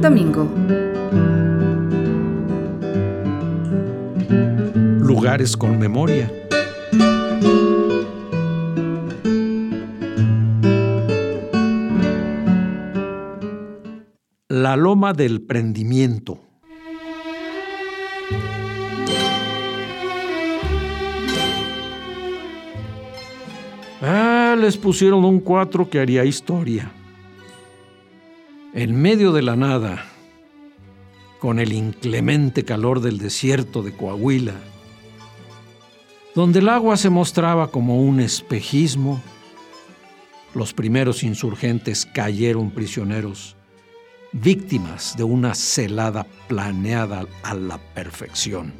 Domingo. Lugares con memoria. La Loma del Prendimiento. Ah, les pusieron un cuatro que haría historia. En medio de la nada, con el inclemente calor del desierto de Coahuila, donde el agua se mostraba como un espejismo, los primeros insurgentes cayeron prisioneros víctimas de una celada planeada a la perfección.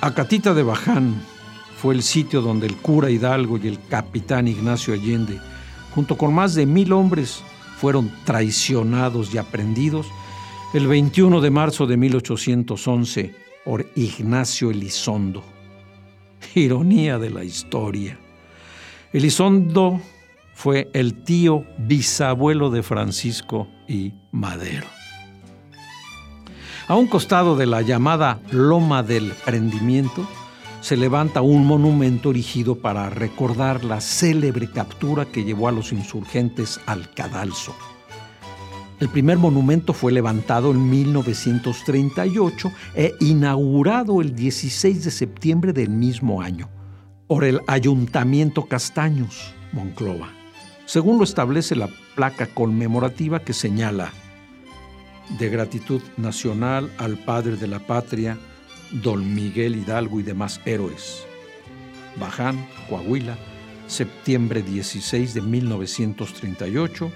Acatita de Baján fue el sitio donde el cura Hidalgo y el capitán Ignacio Allende, junto con más de mil hombres, fueron traicionados y aprendidos el 21 de marzo de 1811 por Ignacio Elizondo. Ironía de la historia. Elizondo fue el tío bisabuelo de Francisco y Madero. A un costado de la llamada Loma del Prendimiento se levanta un monumento erigido para recordar la célebre captura que llevó a los insurgentes al cadalso. El primer monumento fue levantado en 1938 e inaugurado el 16 de septiembre del mismo año por el Ayuntamiento Castaños, Monclova según lo establece la placa conmemorativa que señala de gratitud nacional al padre de la patria, don Miguel Hidalgo y demás héroes. Baján, Coahuila, septiembre 16 de 1938,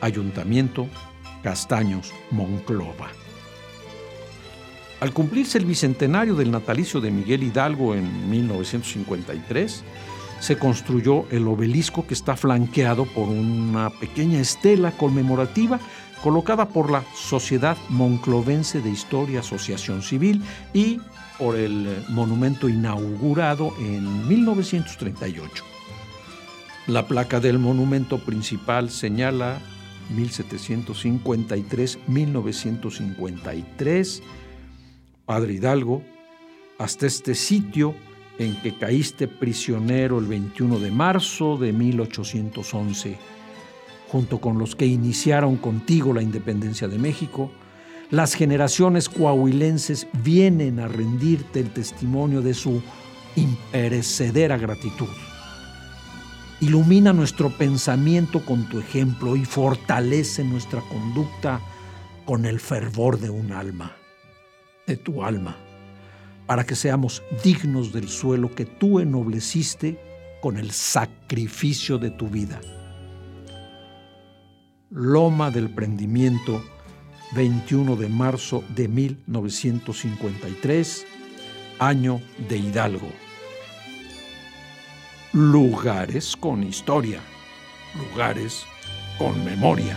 Ayuntamiento, Castaños, Monclova. Al cumplirse el bicentenario del natalicio de Miguel Hidalgo en 1953, se construyó el obelisco que está flanqueado por una pequeña estela conmemorativa colocada por la Sociedad Monclovense de Historia Asociación Civil y por el monumento inaugurado en 1938. La placa del monumento principal señala 1753-1953, Padre Hidalgo, hasta este sitio en que caíste prisionero el 21 de marzo de 1811, junto con los que iniciaron contigo la independencia de México, las generaciones coahuilenses vienen a rendirte el testimonio de su imperecedera gratitud. Ilumina nuestro pensamiento con tu ejemplo y fortalece nuestra conducta con el fervor de un alma, de tu alma para que seamos dignos del suelo que tú ennobleciste con el sacrificio de tu vida. Loma del Prendimiento, 21 de marzo de 1953, año de Hidalgo. Lugares con historia, lugares con memoria.